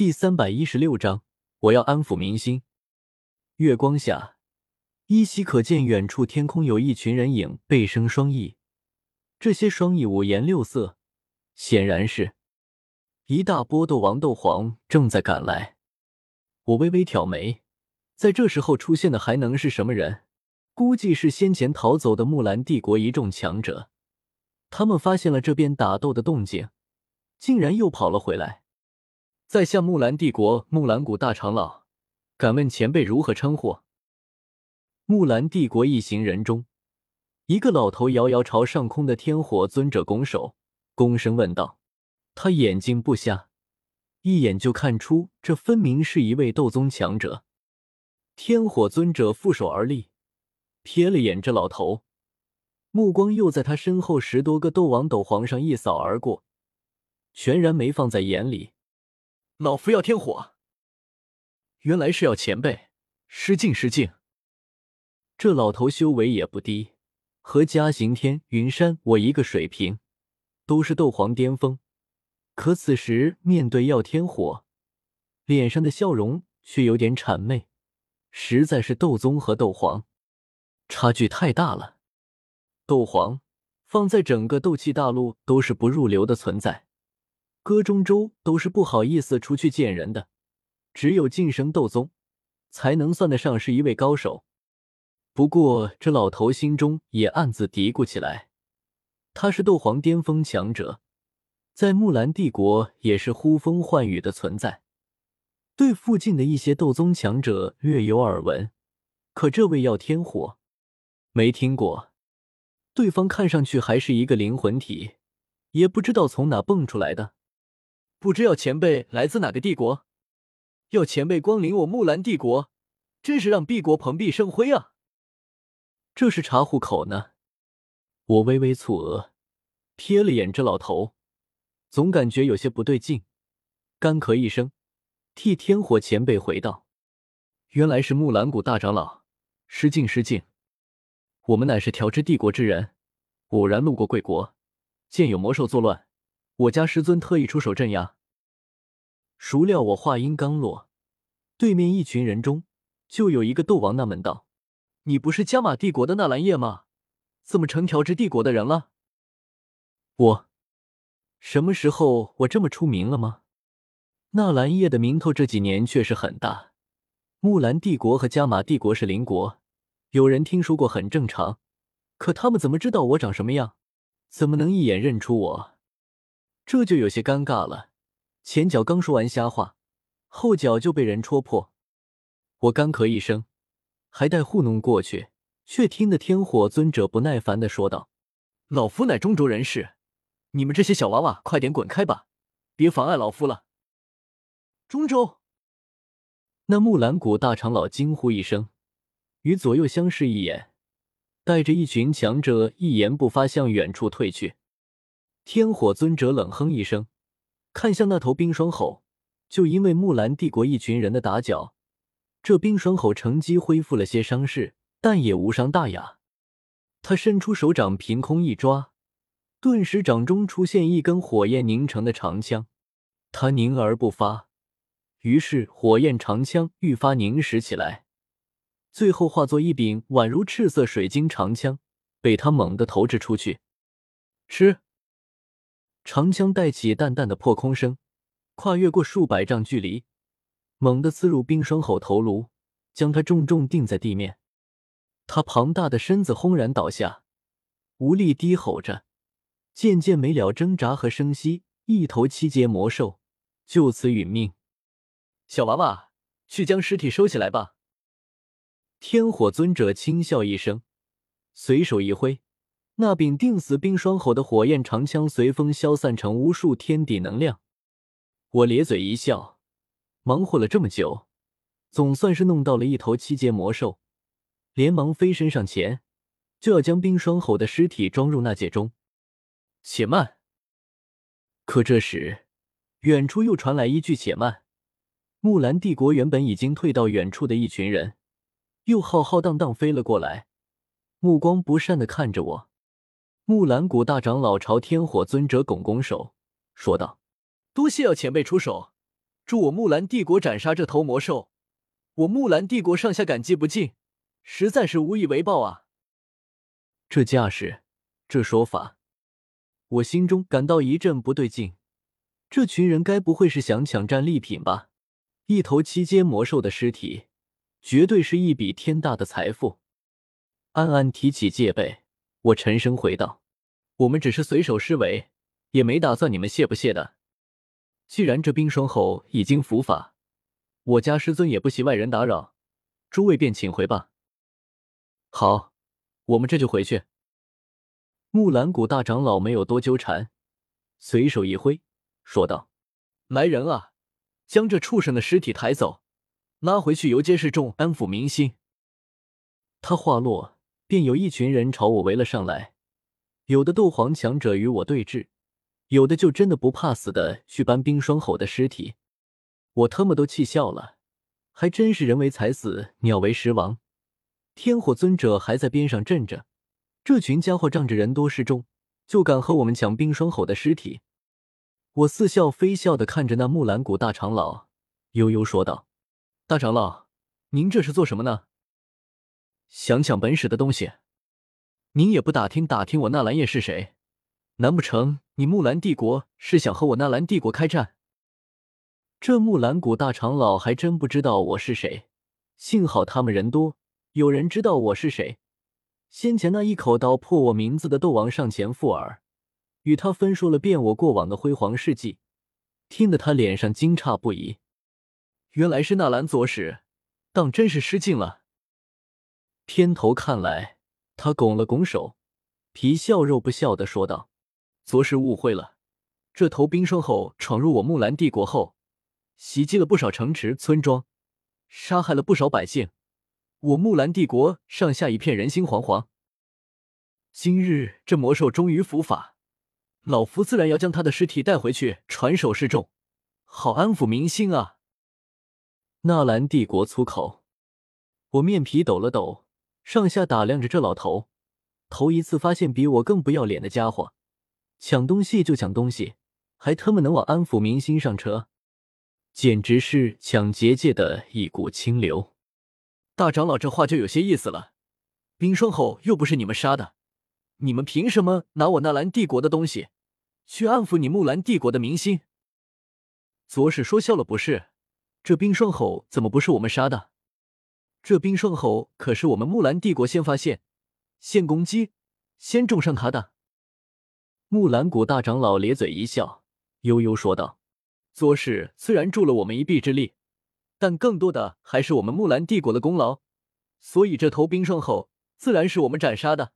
第三百一十六章，我要安抚民心。月光下，依稀可见远处天空有一群人影，背生双翼。这些双翼五颜六色，显然是一大波斗王、斗皇正在赶来。我微微挑眉，在这时候出现的还能是什么人？估计是先前逃走的木兰帝国一众强者。他们发现了这边打斗的动静，竟然又跑了回来。在下木兰帝国木兰谷大长老，敢问前辈如何称呼？木兰帝国一行人中，一个老头遥遥朝上空的天火尊者拱手，躬声问道：“他眼睛不瞎，一眼就看出这分明是一位斗宗强者。”天火尊者负手而立，瞥了眼这老头，目光又在他身后十多个斗王、斗皇上一扫而过，全然没放在眼里。老夫要天火，原来是要前辈，失敬失敬。这老头修为也不低，和嘉行天、云山我一个水平，都是斗皇巅峰。可此时面对耀天火，脸上的笑容却有点谄媚，实在是斗宗和斗皇差距太大了。斗皇放在整个斗气大陆都是不入流的存在。歌中州都是不好意思出去见人的，只有晋升斗宗，才能算得上是一位高手。不过这老头心中也暗自嘀咕起来，他是斗皇巅峰强者，在木兰帝国也是呼风唤雨的存在，对附近的一些斗宗强者略有耳闻，可这位耀天火没听过。对方看上去还是一个灵魂体，也不知道从哪蹦出来的。不知要前辈来自哪个帝国？要前辈光临我木兰帝国，真是让帝国蓬荜生辉啊！这是查户口呢。我微微蹙额，瞥了眼这老头，总感觉有些不对劲，干咳一声，替天火前辈回道：“原来是木兰谷大长老，失敬失敬。我们乃是调制帝国之人，偶然路过贵国，见有魔兽作乱。”我家师尊特意出手镇压。孰料我话音刚落，对面一群人中就有一个斗王纳闷道：“你不是加玛帝国的纳兰叶吗？怎么成调制帝国的人了？”我什么时候我这么出名了吗？纳兰叶的名头这几年确实很大。木兰帝国和加玛帝国是邻国，有人听说过很正常。可他们怎么知道我长什么样？怎么能一眼认出我？这就有些尴尬了，前脚刚说完瞎话，后脚就被人戳破。我干咳一声，还待糊弄过去，却听得天火尊者不耐烦的说道：“老夫乃中州人士，你们这些小娃娃快点滚开吧，别妨碍老夫了。”中州，那木兰谷大长老惊呼一声，与左右相视一眼，带着一群强者一言不发向远处退去。天火尊者冷哼一声，看向那头冰霜吼。就因为木兰帝国一群人的打搅，这冰霜吼乘机恢复了些伤势，但也无伤大雅。他伸出手掌，凭空一抓，顿时掌中出现一根火焰凝成的长枪。他凝而不发，于是火焰长枪愈发凝实起来，最后化作一柄宛如赤色水晶长枪，被他猛地投掷出去。吃。长枪带起淡淡的破空声，跨越过数百丈距离，猛地刺入冰霜吼头颅，将他重重钉在地面。他庞大的身子轰然倒下，无力低吼着，渐渐没了挣扎和声息。一头七阶魔兽就此殒命。小娃娃，去将尸体收起来吧。天火尊者轻笑一声，随手一挥。那柄钉死冰霜吼的火焰长枪随风消散成无数天地能量。我咧嘴一笑，忙活了这么久，总算是弄到了一头七阶魔兽，连忙飞身上前，就要将冰霜吼的尸体装入纳戒中。且慢！可这时，远处又传来一句“且慢”。木兰帝国原本已经退到远处的一群人，又浩浩荡荡飞了过来，目光不善的看着我。木兰谷大长老朝天火尊者拱拱手，说道：“多谢要前辈出手，助我木兰帝国斩杀这头魔兽，我木兰帝国上下感激不尽，实在是无以为报啊！这架势，这说法，我心中感到一阵不对劲。这群人该不会是想抢战利品吧？一头七阶魔兽的尸体，绝对是一笔天大的财富。暗暗提起戒备，我沉声回道：“我们只是随手施为，也没打算你们谢不谢的。既然这冰霜后已经伏法，我家师尊也不希外人打扰，诸位便请回吧。”好，我们这就回去。木兰谷大长老没有多纠缠，随手一挥。说道：“来人啊，将这畜生的尸体抬走，拉回去游街示众，安抚民心。”他话落，便有一群人朝我围了上来，有的斗皇强者与我对峙，有的就真的不怕死的去搬冰霜吼的尸体。我他妈都气笑了，还真是人为财死，鸟为食亡。天火尊者还在边上镇着，这群家伙仗着人多势众，就敢和我们抢冰霜吼的尸体。我似笑非笑的看着那木兰谷大长老，悠悠说道：“大长老，您这是做什么呢？想抢本使的东西？您也不打听打听我纳兰叶是谁？难不成你木兰帝国是想和我纳兰帝国开战？”这木兰谷大长老还真不知道我是谁，幸好他们人多，有人知道我是谁。先前那一口刀破我名字的斗王上前附耳。与他分说了遍我过往的辉煌事迹，听得他脸上惊诧不已。原来是纳兰左使，当真是失敬了。偏头看来，他拱了拱手，皮笑肉不笑的说道：“左使误会了，这头冰霜后闯入我木兰帝国后，袭击了不少城池村庄，杀害了不少百姓，我木兰帝国上下一片人心惶惶。今日这魔兽终于伏法。”老夫自然要将他的尸体带回去，传首示众，好安抚民心啊！纳兰帝国粗口，我面皮抖了抖，上下打量着这老头，头一次发现比我更不要脸的家伙，抢东西就抢东西，还他妈能往安抚民心上车，简直是抢劫界的一股清流。大长老这话就有些意思了，冰霜吼又不是你们杀的。你们凭什么拿我纳兰帝国的东西去安抚你木兰帝国的民心？左使说笑了，不是，这冰霜吼怎么不是我们杀的？这冰霜吼可是我们木兰帝国先发现、先攻击、先重伤他的。木兰谷大长老咧嘴一笑，悠悠说道：“左使虽然助了我们一臂之力，但更多的还是我们木兰帝国的功劳，所以这头冰霜吼自然是我们斩杀的。”